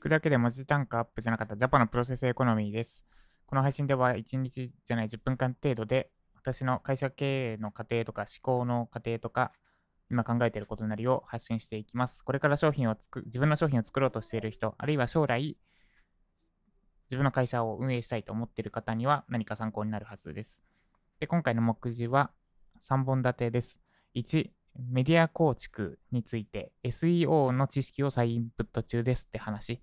聞くだけで文字単価アップじゃなかったジャパのプロセスエコノミーです。この配信では1日じゃない10分間程度で私の会社経営の過程とか思考の過程とか今考えていることなりを発信していきます。これから商品を作自分の商品を作ろうとしている人、あるいは将来自分の会社を運営したいと思っている方には何か参考になるはずです。で今回の目次は3本立てです。1、メディア構築について SEO の知識を再インプット中ですって話、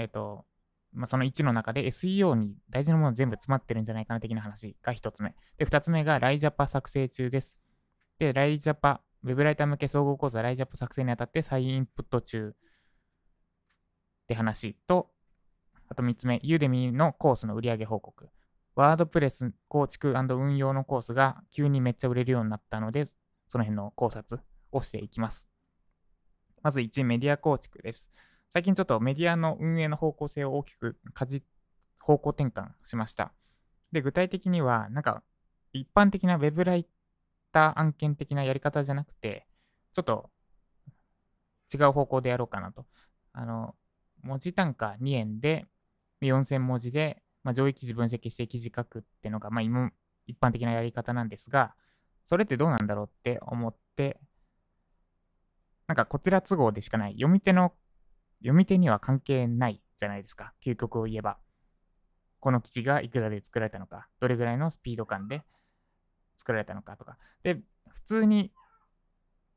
えっ、と、まあ、その1の中で SEO に大事なもの全部詰まってるんじゃないかな的な話が1つ目。で、2つ目がライジャパ作成中です。で、ライジャパ、ウェブライター向け総合講座ライジャパ作成にあたって再インプット中って話と、あと3つ目、ユーデミーのコースの売上報告。ワードプレス構築運用のコースが急にめっちゃ売れるようになったので、その辺の考察をしていきます。まず1、メディア構築です。最近ちょっとメディアの運営の方向性を大きくかじ方向転換しました。で、具体的には、なんか一般的なウェブライター案件的なやり方じゃなくて、ちょっと違う方向でやろうかなと。あの、文字単価2円で4000文字でまあ、上位記事分析して記事書くっていうのが、まあ、今一般的なやり方なんですが、それってどうなんだろうって思って、なんかこちら都合でしかない。読み手の、読み手には関係ないじゃないですか。究極を言えば。この記事がいくらで作られたのか、どれぐらいのスピード感で作られたのかとか。で、普通に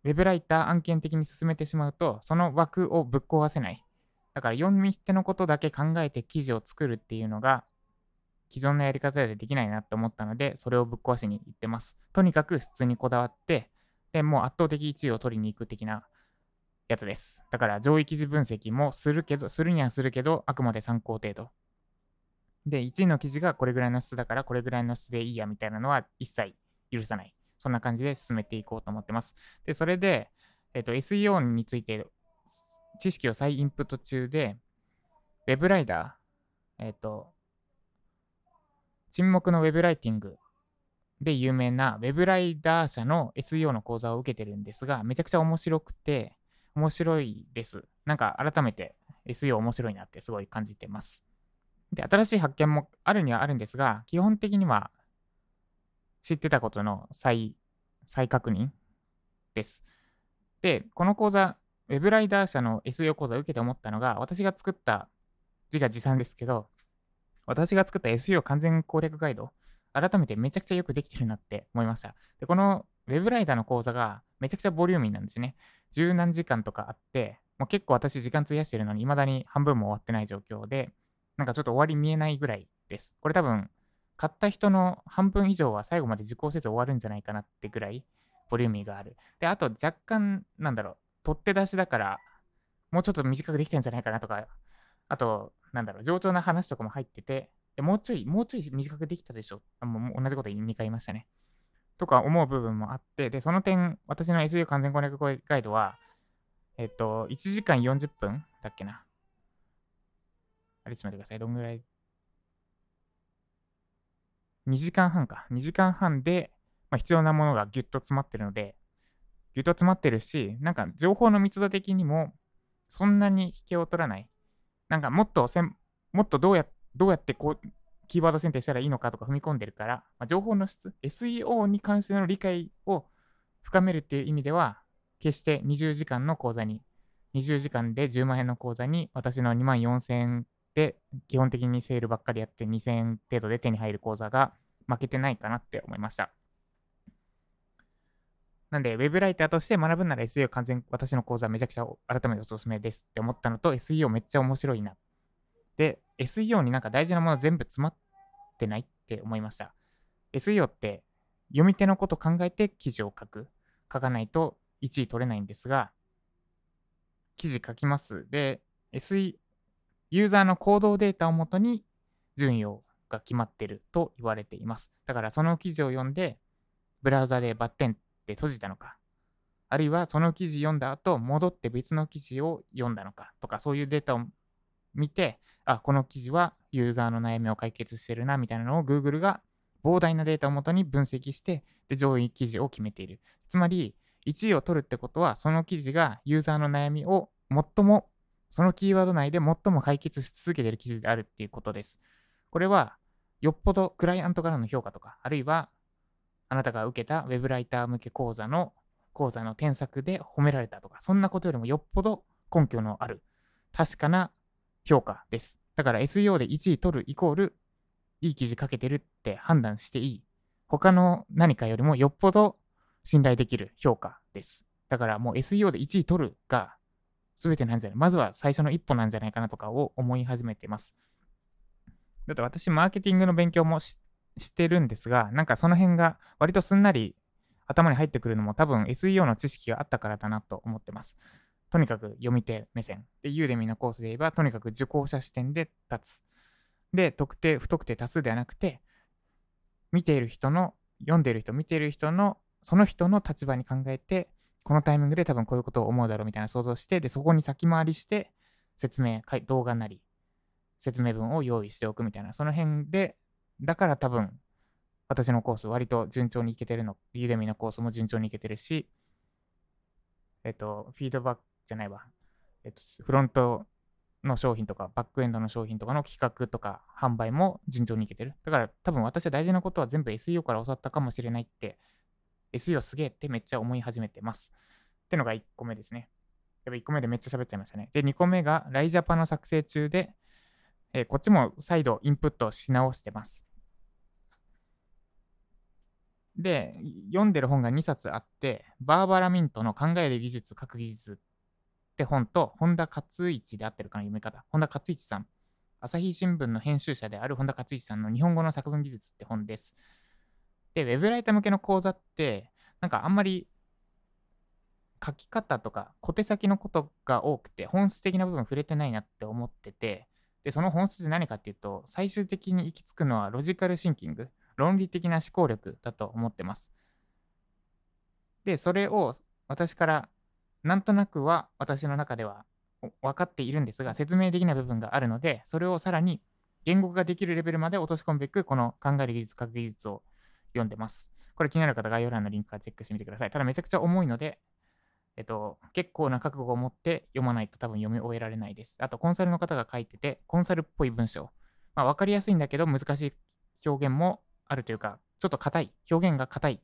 ウェブライター案件的に進めてしまうと、その枠をぶっ壊せない。だから読み手のことだけ考えて記事を作るっていうのが既存のやり方でできないなと思ったので、それをぶっ壊しに行ってます。とにかく質にこだわって、で、もう圧倒的1位を取りに行く的なやつです。だから上位記事分析もするけど、するにはするけど、あくまで参考程度。で、1位の記事がこれぐらいの質だから、これぐらいの質でいいやみたいなのは一切許さない。そんな感じで進めていこうと思ってます。で、それで、えっと、SEO について知識を再インプット中で、ウェブライダー、えっと、沈黙のウェブライティングで有名なウェブライダー社の SEO の講座を受けてるんですが、めちゃくちゃ面白くて、面白いです。なんか改めて SEO 面白いなってすごい感じてます。で、新しい発見もあるにはあるんですが、基本的には知ってたことの再、再確認です。で、この講座、ウェブライダー社の SEO 講座を受けて思ったのが、私が作った、自画自賛ですけど、私が作った SEO 完全攻略ガイド、改めてめちゃくちゃよくできてるなって思いました。で、このウェブライダーの講座がめちゃくちゃボリューミーなんですね。十何時間とかあって、もう結構私時間費やしてるのに、未だに半分も終わってない状況で、なんかちょっと終わり見えないぐらいです。これ多分、買った人の半分以上は最後まで受講せず終わるんじゃないかなってぐらい、ボリューミーがある。で、あと若干、なんだろう、取って出しだから、もうちょっと短くできてんじゃないかなとか、あと、なんだろう、上調な話とかも入ってて、もうちょい、もうちょい短くできたでしょ。あもう同じこと2回言いましたね。とか思う部分もあって、で、その点、私の SU 完全攻略ガイドは、えっと、1時間40分だっけな。あれ、ちょっと待ってください。どんぐらい ?2 時間半か。2時間半で、まあ、必要なものがギュッと詰まってるので、ギュッと詰まってるし、なんか情報の密度的にも、そんなに引けを取らない。なんかもっとせん、もっとどうやどうやってこう、キーワード選定したらいいのかとか踏み込んでるから、まあ、情報の質、SEO に関しての理解を深めるっていう意味では、決して20時間の講座に、20時間で10万円の講座に、私の2万4000円で基本的にセールばっかりやって2000円程度で手に入る講座が負けてないかなって思いました。なんで、ウェブライターとして学ぶなら SEO 完全、私の講座めちゃくちゃ改めておすすめですって思ったのと、SEO めっちゃ面白いな。で、SEO になんか大事なもの全部詰まっってないって思いました。SEO って読み手のこと考えて記事を書く。書かないと1位取れないんですが、記事書きます。で、SE、ユーザーの行動データをもとに順位をが決まってると言われています。だからその記事を読んで、ブラウザでバッテンって閉じたのか、あるいはその記事読んだ後、戻って別の記事を読んだのかとか、そういうデータを見て、あ、この記事はユーザーの悩みを解決してるな、みたいなのを Google が膨大なデータをもとに分析して、で、上位記事を決めている。つまり、1位を取るってことは、その記事がユーザーの悩みを最もそのキーワード内で最も解決し続けている記事であるっていうことです。これは、よっぽどクライアントからの評価とか、あるいは、あなたが受けた Web ライター向け講座の講座の添削で褒められたとか、そんなことよりもよっぽど根拠のある、確かな評価です。だから SEO で1位取るイコール、いい記事書けてるって判断していい。他の何かよりもよっぽど信頼できる評価です。だからもう SEO で1位取るが全てなんじゃないまずは最初の一歩なんじゃないかなとかを思い始めてます。だって私、マーケティングの勉強もしてるんですが、なんかその辺が割とすんなり頭に入ってくるのも多分 SEO の知識があったからだなと思ってます。とにかく読み手目線。で、ユーデミのコースで言えば、とにかく受講者視点で立つ。で、特定、不特定多数ではなくて、見ている人の、読んでいる人、見ている人の、その人の立場に考えて、このタイミングで多分こういうことを思うだろうみたいな想像して、で、そこに先回りして、説明、動画なり、説明文を用意しておくみたいな、その辺で、だから多分、私のコース割と順調にいけてるの、ユーデミのコースも順調にいけてるし、えっと、フィードバックじゃないわ、えっと、フロントの商品とか、バックエンドの商品とかの企画とか、販売も順調にいけてる。だから多分私は大事なことは全部 SEO から教わったかもしれないって、SEO すげえってめっちゃ思い始めてます。ってのが1個目ですね。やっぱ1個目でめっちゃ喋っちゃいましたね。で、2個目がライジャパの作成中で、えー、こっちも再度インプットし直してます。で、読んでる本が2冊あって、バーバラ・ミントの考える技術、書く技術って本と、本田勝一であってるかな、読み方。本田勝一さん。朝日新聞の編集者である本田勝一さんの日本語の作文技術って本です。で、ウェブライター向けの講座って、なんかあんまり書き方とか小手先のことが多くて、本質的な部分触れてないなって思ってて、で、その本質って何かっていうと、最終的に行き着くのはロジカルシンキング。論理的な思考力だと思ってます。で、それを私からなんとなくは私の中では分かっているんですが、説明できない部分があるので、それをさらに言語化ができるレベルまで落とし込むべく、この考える技術、書く技術を読んでます。これ気になる方、概要欄のリンクからチェックしてみてください。ただめちゃくちゃ重いので、えっと、結構な覚悟を持って読まないと多分読み終えられないです。あと、コンサルの方が書いてて、コンサルっぽい文章。まあ、分かりやすいんだけど、難しい表現もあるというか、ちょっと硬い、表現が硬い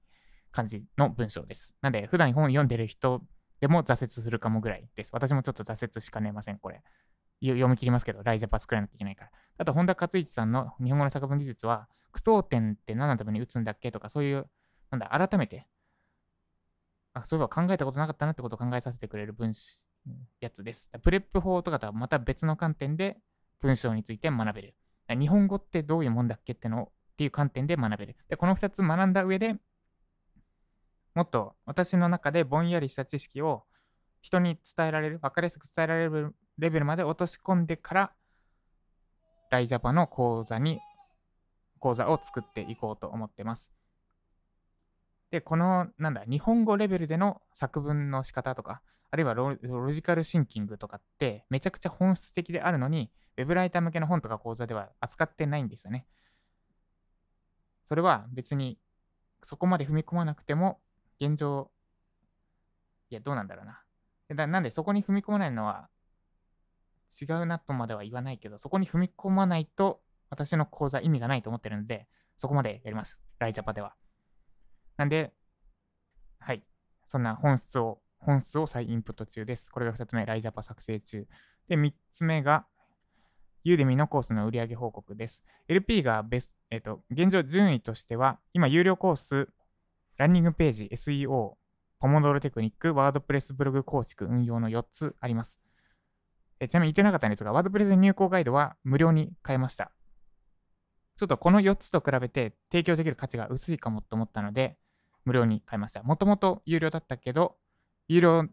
感じの文章です。なんで、普段本を読んでる人でも挫折するかもぐらいです。私もちょっと挫折しかねません、これ。読み切りますけど、ライジャパ作らいなきゃいけないから。あと、本田勝一さんの日本語の作文技術は、句読点って何のために打つんだっけとか、そういう、なんだ、改めて、あ、そういえば考えたことなかったなってことを考えさせてくれる文やつです。プレップ法とかとはまた別の観点で文章について学べる。日本語ってどういうもんだっけってのっていう観点で学べる。で、この2つ学んだ上で、もっと私の中でぼんやりした知識を人に伝えられる、分かりやすく伝えられるレベルまで落とし込んでから、ライジャパの講座に、講座を作っていこうと思ってます。で、この、なんだ、日本語レベルでの作文の仕方とか、あるいはロジカルシンキングとかって、めちゃくちゃ本質的であるのに、ウェブライター向けの本とか講座では扱ってないんですよね。それは別にそこまで踏み込まなくても現状、いや、どうなんだろうな。だなんでそこに踏み込まないのは違うなとまでは言わないけど、そこに踏み込まないと私の講座意味がないと思ってるので、そこまでやります。ライジャパでは。なんで、はい。そんな本質を、本質を再インプット中です。これが2つ目、ライジャパ作成中。で、3つ目が、ユーデミのコースの売上報告です。LP がベス、えっ、ー、と、現状順位としては、今、有料コース、ランニングページ、SEO、ポモドロテクニック、ワードプレスブログ構築、運用の4つあります。えちなみに言ってなかったんですが、ワードプレス入稿ガイドは無料に変えました。ちょっとこの4つと比べて提供できる価値が薄いかもと思ったので、無料に変えました。もともと有料だったけど、有料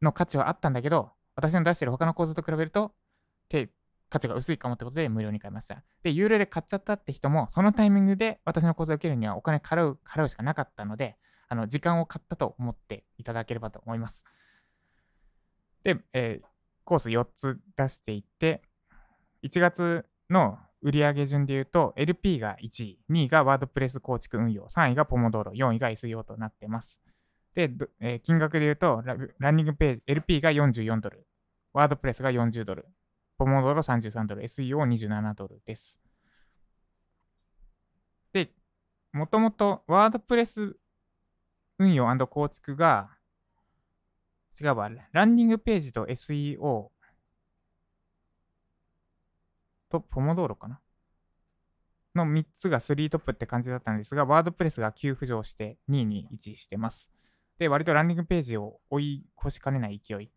の価値はあったんだけど、私の出してる他の講座と比べると、価値が薄いかもってことで無料に買いました。で、有料で買っちゃったって人も、そのタイミングで私の講座を受けるにはお金払う、払うしかなかったので、あの、時間を買ったと思っていただければと思います。で、えー、コース4つ出していって、1月の売上順で言うと、LP が1位、2位がワードプレス構築運用、3位がポモドーロ、4位が SEO となってます。で、えー、金額で言うとラ、ランニングページ、LP が44ドル、ワードプレスが40ドル、ポモドロ33ドル、SEO27 ドルです。で、もともとワードプレス運用構築が、違うわ、ランディングページと SEO とポモドーロかな？の3つが3トップって感じだったんですが、ワードプレスが急浮上して2位に位置してます。で、割とランディングページを追い越しかねない勢い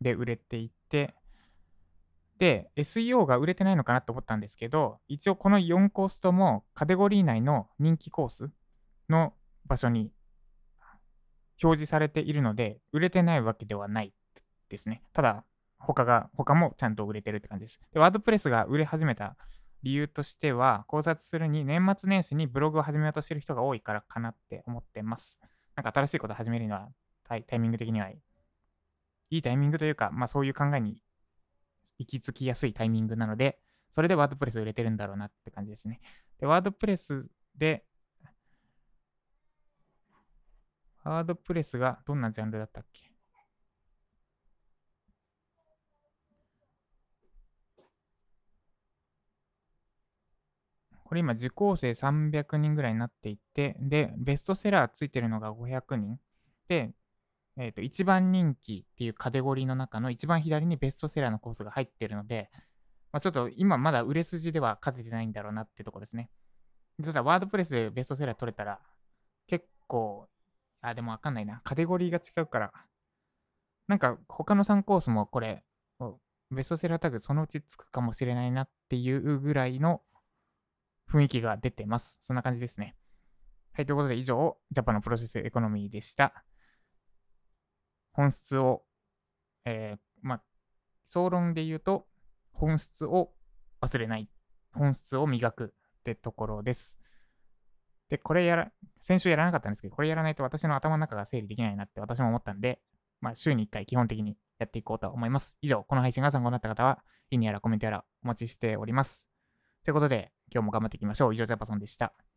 で売れていって、で、SEO が売れてないのかなって思ったんですけど、一応この4コースともカテゴリー内の人気コースの場所に表示されているので、売れてないわけではないですね。ただ、他が、他もちゃんと売れてるって感じです。で、ワードプレスが売れ始めた理由としては、考察するに年末年始にブログを始めようとしてる人が多いからかなって思ってます。なんか新しいことを始めるにはタイミング的にはいいタイミングというか、まあそういう考えに行き着きやすいタイミングなので、それでワードプレスを入れてるんだろうなって感じですね。で、ワードプレスで、ワードプレスがどんなジャンルだったっけ？これ今受講生300人ぐらいになっていて、で、ベストセラーついてるのが500人。で、えっ、ー、と、一番人気っていうカテゴリーの中の一番左にベストセラーのコースが入ってるので、まあ、ちょっと今まだ売れ筋では勝ててないんだろうなってとこですね。ただ、ワードプレスでベストセラー取れたら、結構、あ、でもわかんないな。カテゴリーが違うから、なんか他の3コースもこれ、ベストセラータグそのうちつくかもしれないなっていうぐらいの雰囲気が出てます。そんな感じですね。はい、ということで以上、ジャパンのプロセスエコノミーでした。本質を、えー、まあ、総論で言うと、本質を忘れない。本質を磨くってところです。で、これやら、先週やらなかったんですけど、これやらないと私の頭の中が整理できないなって私も思ったんで、まあ、週に1回基本的にやっていこうと思います。以上、この配信が参考になった方は、いいねやらコメントやらお待ちしております。ということで、今日も頑張っていきましょう。以上、ジャパソンでした。